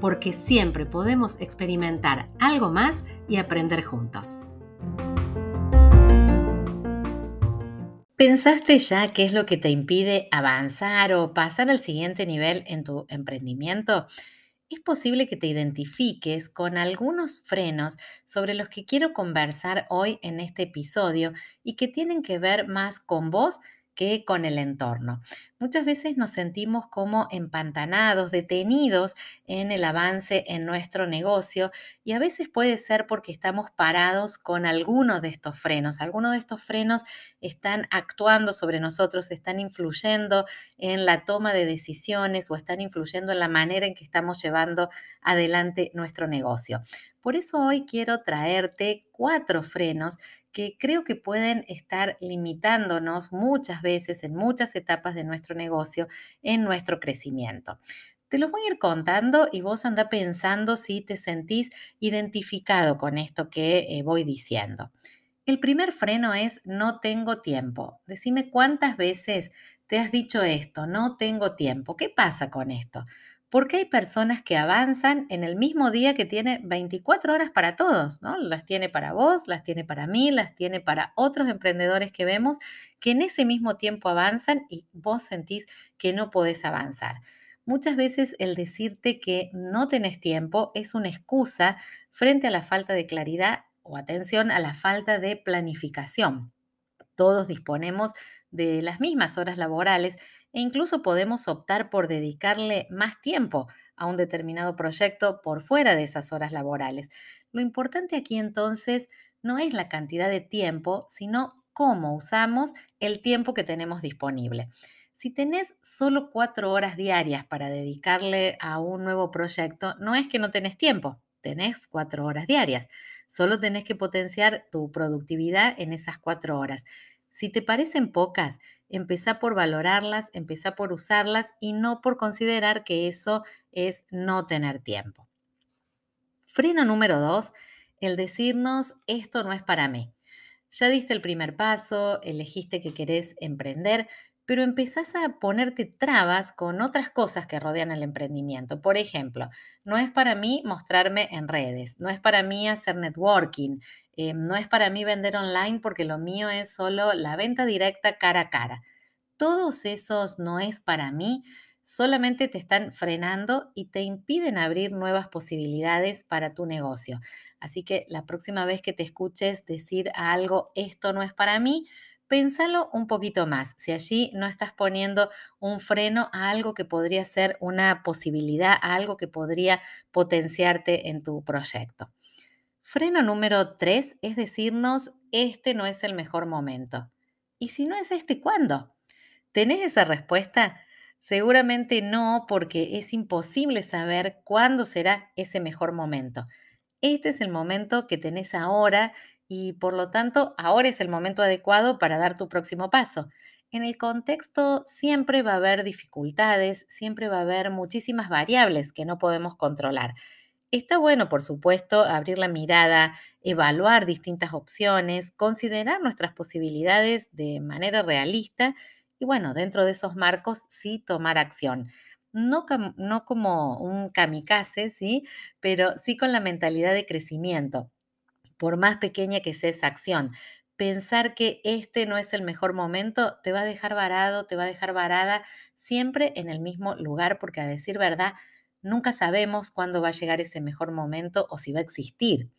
porque siempre podemos experimentar algo más y aprender juntos. ¿Pensaste ya qué es lo que te impide avanzar o pasar al siguiente nivel en tu emprendimiento? Es posible que te identifiques con algunos frenos sobre los que quiero conversar hoy en este episodio y que tienen que ver más con vos que con el entorno. Muchas veces nos sentimos como empantanados, detenidos en el avance en nuestro negocio y a veces puede ser porque estamos parados con algunos de estos frenos. Algunos de estos frenos están actuando sobre nosotros, están influyendo en la toma de decisiones o están influyendo en la manera en que estamos llevando adelante nuestro negocio. Por eso hoy quiero traerte cuatro frenos que creo que pueden estar limitándonos muchas veces en muchas etapas de nuestro negocio en nuestro crecimiento. Te lo voy a ir contando y vos anda pensando si te sentís identificado con esto que eh, voy diciendo. El primer freno es no tengo tiempo. Decime cuántas veces te has dicho esto, no tengo tiempo. ¿Qué pasa con esto? Porque hay personas que avanzan en el mismo día que tiene 24 horas para todos, ¿no? Las tiene para vos, las tiene para mí, las tiene para otros emprendedores que vemos que en ese mismo tiempo avanzan y vos sentís que no podés avanzar. Muchas veces el decirte que no tenés tiempo es una excusa frente a la falta de claridad o atención a la falta de planificación. Todos disponemos de las mismas horas laborales e incluso podemos optar por dedicarle más tiempo a un determinado proyecto por fuera de esas horas laborales. Lo importante aquí entonces no es la cantidad de tiempo, sino cómo usamos el tiempo que tenemos disponible. Si tenés solo cuatro horas diarias para dedicarle a un nuevo proyecto, no es que no tenés tiempo, tenés cuatro horas diarias. Solo tenés que potenciar tu productividad en esas cuatro horas. Si te parecen pocas, empezá por valorarlas, empezá por usarlas y no por considerar que eso es no tener tiempo. Freno número dos, el decirnos esto no es para mí. Ya diste el primer paso, elegiste que querés emprender, pero empezás a ponerte trabas con otras cosas que rodean el emprendimiento. Por ejemplo, no es para mí mostrarme en redes, no es para mí hacer networking, eh, no es para mí vender online porque lo mío es solo la venta directa cara a cara. Todos esos no es para mí solamente te están frenando y te impiden abrir nuevas posibilidades para tu negocio. Así que la próxima vez que te escuches decir algo, esto no es para mí, Pénsalo un poquito más, si allí no estás poniendo un freno a algo que podría ser una posibilidad, a algo que podría potenciarte en tu proyecto. Freno número tres es decirnos, este no es el mejor momento. ¿Y si no es este, cuándo? ¿Tenés esa respuesta? Seguramente no, porque es imposible saber cuándo será ese mejor momento. Este es el momento que tenés ahora y por lo tanto ahora es el momento adecuado para dar tu próximo paso. En el contexto siempre va a haber dificultades, siempre va a haber muchísimas variables que no podemos controlar. Está bueno, por supuesto, abrir la mirada, evaluar distintas opciones, considerar nuestras posibilidades de manera realista y bueno, dentro de esos marcos sí tomar acción. No, no como un kamikaze, ¿sí? Pero sí con la mentalidad de crecimiento por más pequeña que sea esa acción. Pensar que este no es el mejor momento te va a dejar varado, te va a dejar varada siempre en el mismo lugar, porque a decir verdad, nunca sabemos cuándo va a llegar ese mejor momento o si va a existir.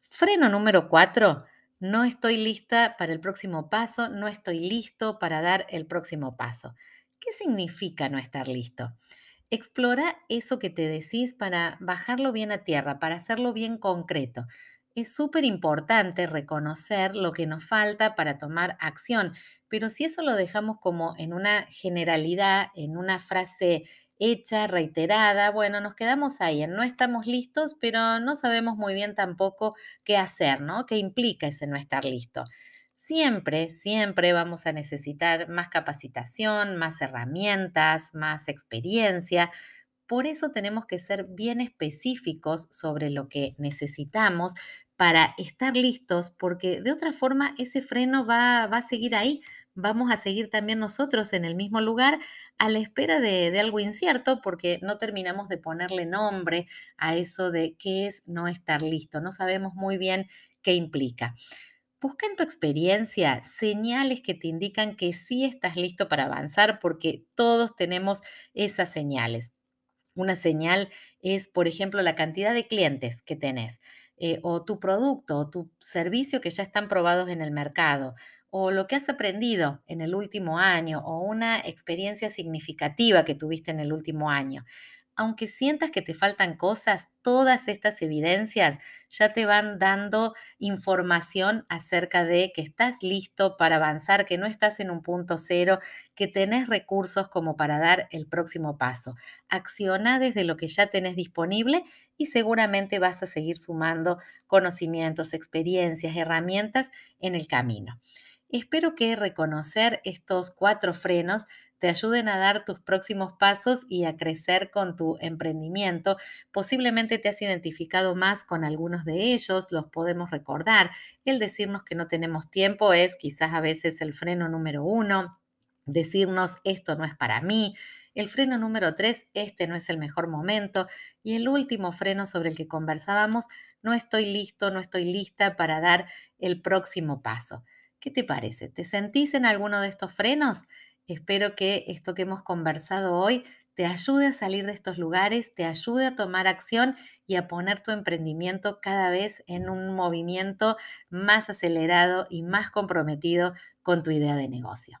Freno número cuatro, no estoy lista para el próximo paso, no estoy listo para dar el próximo paso. ¿Qué significa no estar listo? Explora eso que te decís para bajarlo bien a tierra, para hacerlo bien concreto es súper importante reconocer lo que nos falta para tomar acción, pero si eso lo dejamos como en una generalidad, en una frase hecha, reiterada, bueno, nos quedamos ahí, no estamos listos, pero no sabemos muy bien tampoco qué hacer, ¿no? ¿Qué implica ese no estar listo? Siempre, siempre vamos a necesitar más capacitación, más herramientas, más experiencia. Por eso tenemos que ser bien específicos sobre lo que necesitamos para estar listos, porque de otra forma ese freno va, va a seguir ahí. Vamos a seguir también nosotros en el mismo lugar a la espera de, algo incierto, porque no terminamos de ponerle nombre a eso de qué es no estar listo. No sabemos muy bien qué implica. Busca en tu experiencia señales que te indican que sí estás listo para avanzar, porque todos tenemos esas señales. Una señal es, por ejemplo, la cantidad de clientes que tenés, eh, o tu producto o tu servicio que ya están probados en el mercado, o lo que has aprendido en el último año, o una experiencia significativa que tuviste en el último año aunque sientas que te faltan cosas, todas estas evidencias ya te van dando información acerca de que estás listo para avanzar, que no estás en un punto cero, que tenés recursos como para dar el próximo paso. Acciona desde lo que ya tenés disponible y seguramente vas a seguir sumando conocimientos, experiencias, herramientas en el camino. Espero que reconocer estos cuatro frenos te ayuden a dar tus próximos pasos y a crecer con tu emprendimiento. Posiblemente te has identificado más con algunos de ellos, los podemos recordar. El decirnos que no tenemos tiempo es quizás a veces el freno número uno, decirnos esto no es para mí. El freno número tres, este no es el mejor momento. Y el último freno sobre el que conversábamos, no estoy listo, no estoy lista para dar el próximo paso. ¿Qué te parece? ¿Te sentís en alguno de estos frenos? Espero que esto que hemos conversado hoy te ayude a salir de estos lugares, te ayude a tomar acción y a poner tu emprendimiento cada vez en un movimiento más acelerado y más comprometido con tu idea de negocio.